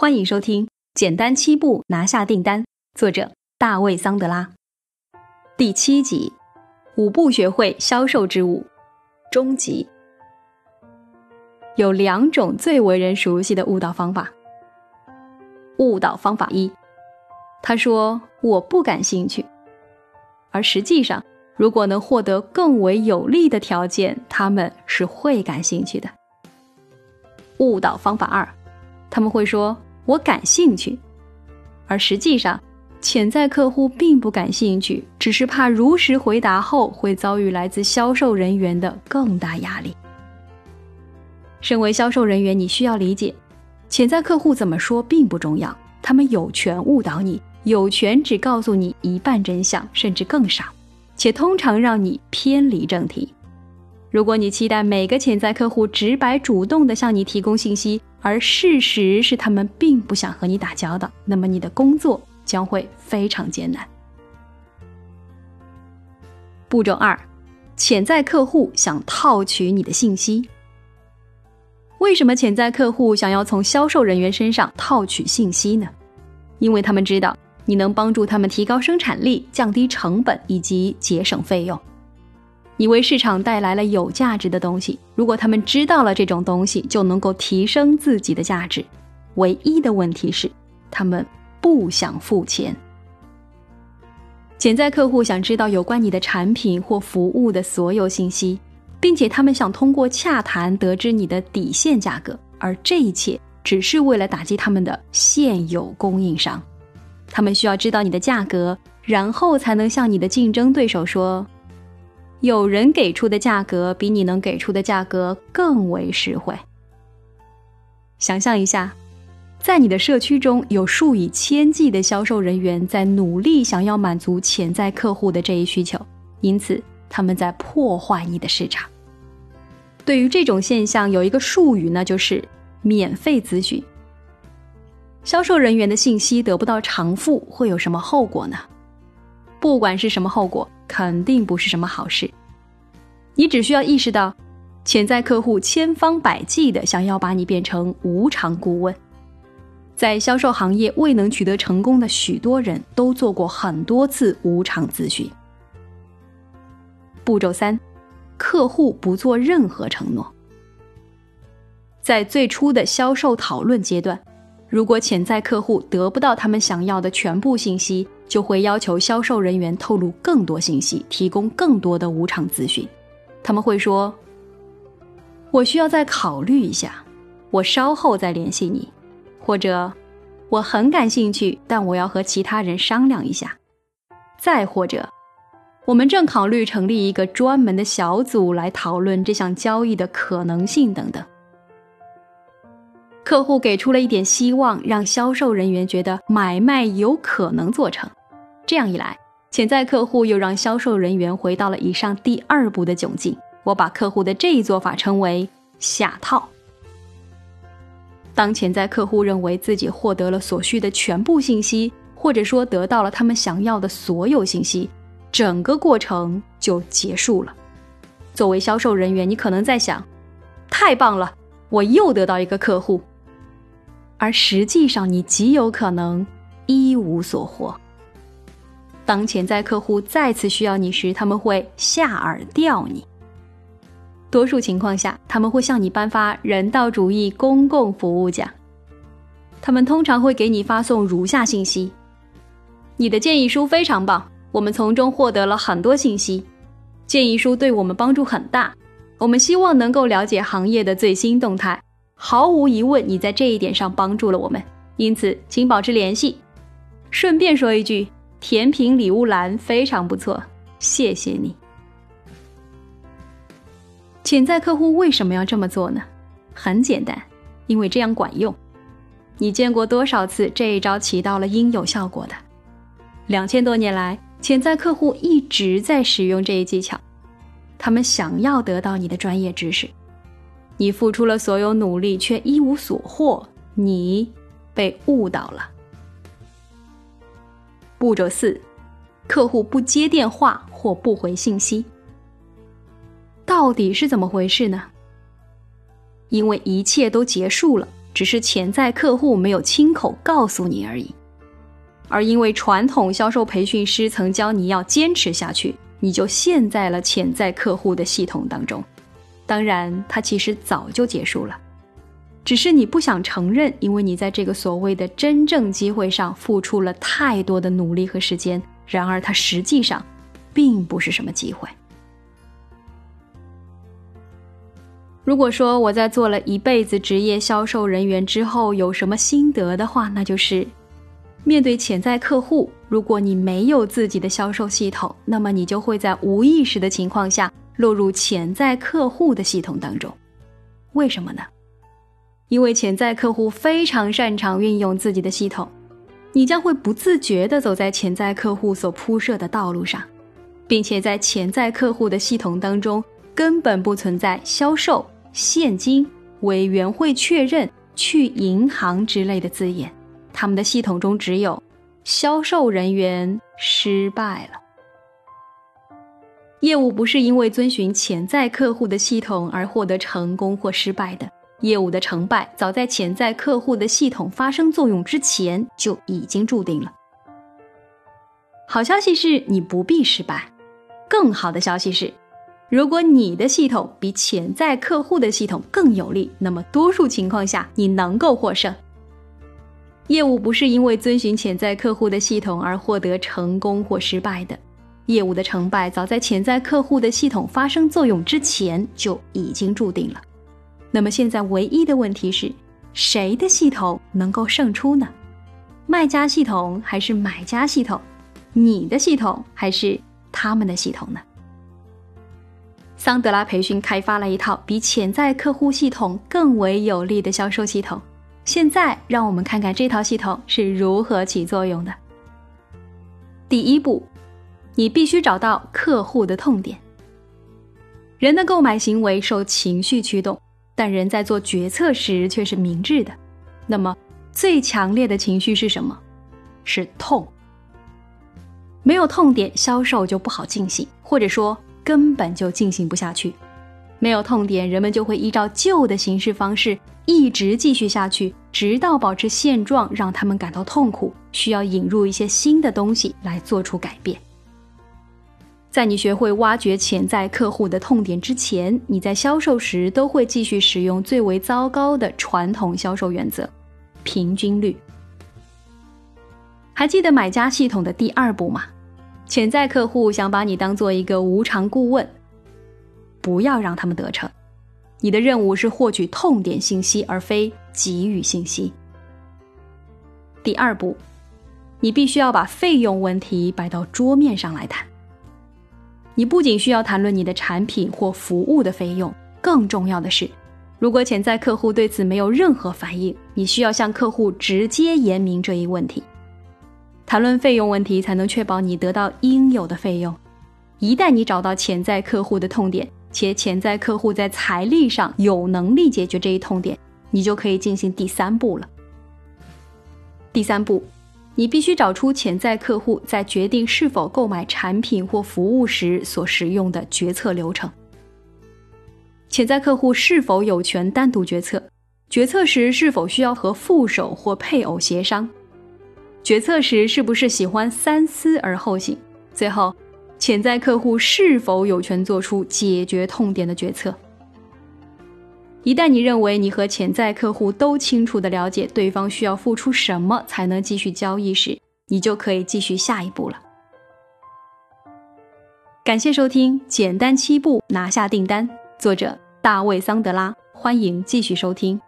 欢迎收听《简单七步拿下订单》，作者大卫·桑德拉，第七集：五步学会销售之舞，终极。有两种最为人熟悉的误导方法。误导方法一，他说我不感兴趣，而实际上，如果能获得更为有利的条件，他们是会感兴趣的。误导方法二，他们会说。我感兴趣，而实际上，潜在客户并不感兴趣，只是怕如实回答后会遭遇来自销售人员的更大压力。身为销售人员，你需要理解，潜在客户怎么说并不重要，他们有权误导你，有权只告诉你一半真相，甚至更少，且通常让你偏离正题。如果你期待每个潜在客户直白主动地向你提供信息，而事实是他们并不想和你打交道，那么你的工作将会非常艰难。步骤二：潜在客户想套取你的信息。为什么潜在客户想要从销售人员身上套取信息呢？因为他们知道你能帮助他们提高生产力、降低成本以及节省费用。你为市场带来了有价值的东西。如果他们知道了这种东西，就能够提升自己的价值。唯一的问题是，他们不想付钱。潜在客户想知道有关你的产品或服务的所有信息，并且他们想通过洽谈得知你的底线价格，而这一切只是为了打击他们的现有供应商。他们需要知道你的价格，然后才能向你的竞争对手说。有人给出的价格比你能给出的价格更为实惠。想象一下，在你的社区中有数以千计的销售人员在努力想要满足潜在客户的这一需求，因此他们在破坏你的市场。对于这种现象，有一个术语呢，就是免费咨询。销售人员的信息得不到偿付会有什么后果呢？不管是什么后果。肯定不是什么好事。你只需要意识到，潜在客户千方百计的想要把你变成无偿顾问。在销售行业未能取得成功的许多人都做过很多次无偿咨询。步骤三，客户不做任何承诺。在最初的销售讨论阶段，如果潜在客户得不到他们想要的全部信息，就会要求销售人员透露更多信息，提供更多的无偿咨询。他们会说：“我需要再考虑一下，我稍后再联系你。”或者“我很感兴趣，但我要和其他人商量一下。”再或者“我们正考虑成立一个专门的小组来讨论这项交易的可能性等等。客户给出了一点希望，让销售人员觉得买卖有可能做成。这样一来，潜在客户又让销售人员回到了以上第二步的窘境。我把客户的这一做法称为下套。当潜在客户认为自己获得了所需的全部信息，或者说得到了他们想要的所有信息，整个过程就结束了。作为销售人员，你可能在想：太棒了，我又得到一个客户。而实际上，你极有可能一无所获。当潜在客户再次需要你时，他们会下饵钓你。多数情况下，他们会向你颁发人道主义公共服务奖。他们通常会给你发送如下信息：你的建议书非常棒，我们从中获得了很多信息。建议书对我们帮助很大，我们希望能够了解行业的最新动态。毫无疑问，你在这一点上帮助了我们，因此请保持联系。顺便说一句。甜品礼物栏非常不错，谢谢你。潜在客户为什么要这么做呢？很简单，因为这样管用。你见过多少次这一招起到了应有效果的？两千多年来，潜在客户一直在使用这一技巧。他们想要得到你的专业知识，你付出了所有努力却一无所获，你被误导了。步骤四，客户不接电话或不回信息，到底是怎么回事呢？因为一切都结束了，只是潜在客户没有亲口告诉你而已。而因为传统销售培训师曾教你要坚持下去，你就陷在了潜在客户的系统当中。当然，它其实早就结束了，只是你不想承认，因为你在这个所谓的真正机会上付出了太多的努力和时间。然而，它实际上并不是什么机会。如果说我在做了一辈子职业销售人员之后有什么心得的话，那就是。面对潜在客户，如果你没有自己的销售系统，那么你就会在无意识的情况下落入潜在客户的系统当中。为什么呢？因为潜在客户非常擅长运用自己的系统，你将会不自觉地走在潜在客户所铺设的道路上，并且在潜在客户的系统当中根本不存在销售、现金、委员会确认、去银行之类的字眼。他们的系统中只有销售人员失败了。业务不是因为遵循潜在客户的系统而获得成功或失败的，业务的成败早在潜在客户的系统发生作用之前就已经注定了。好消息是你不必失败，更好的消息是，如果你的系统比潜在客户的系统更有利，那么多数情况下你能够获胜。业务不是因为遵循潜在客户的系统而获得成功或失败的，业务的成败早在潜在客户的系统发生作用之前就已经注定了。那么现在唯一的问题是，谁的系统能够胜出呢？卖家系统还是买家系统？你的系统还是他们的系统呢？桑德拉培训开发了一套比潜在客户系统更为有利的销售系统。现在，让我们看看这套系统是如何起作用的。第一步，你必须找到客户的痛点。人的购买行为受情绪驱动，但人在做决策时却是明智的。那么，最强烈的情绪是什么？是痛。没有痛点，销售就不好进行，或者说根本就进行不下去。没有痛点，人们就会依照旧的行事方式一直继续下去，直到保持现状让他们感到痛苦，需要引入一些新的东西来做出改变。在你学会挖掘潜在客户的痛点之前，你在销售时都会继续使用最为糟糕的传统销售原则——平均率。还记得买家系统的第二步吗？潜在客户想把你当做一个无偿顾问。不要让他们得逞。你的任务是获取痛点信息，而非给予信息。第二步，你必须要把费用问题摆到桌面上来谈。你不仅需要谈论你的产品或服务的费用，更重要的是，如果潜在客户对此没有任何反应，你需要向客户直接言明这一问题。谈论费用问题，才能确保你得到应有的费用。一旦你找到潜在客户的痛点，且潜在客户在财力上有能力解决这一痛点，你就可以进行第三步了。第三步，你必须找出潜在客户在决定是否购买产品或服务时所使用的决策流程。潜在客户是否有权单独决策？决策时是否需要和副手或配偶协商？决策时是不是喜欢三思而后行？最后。潜在客户是否有权做出解决痛点的决策？一旦你认为你和潜在客户都清楚的了解对方需要付出什么才能继续交易时，你就可以继续下一步了。感谢收听《简单七步拿下订单》，作者大卫·桑德拉，欢迎继续收听。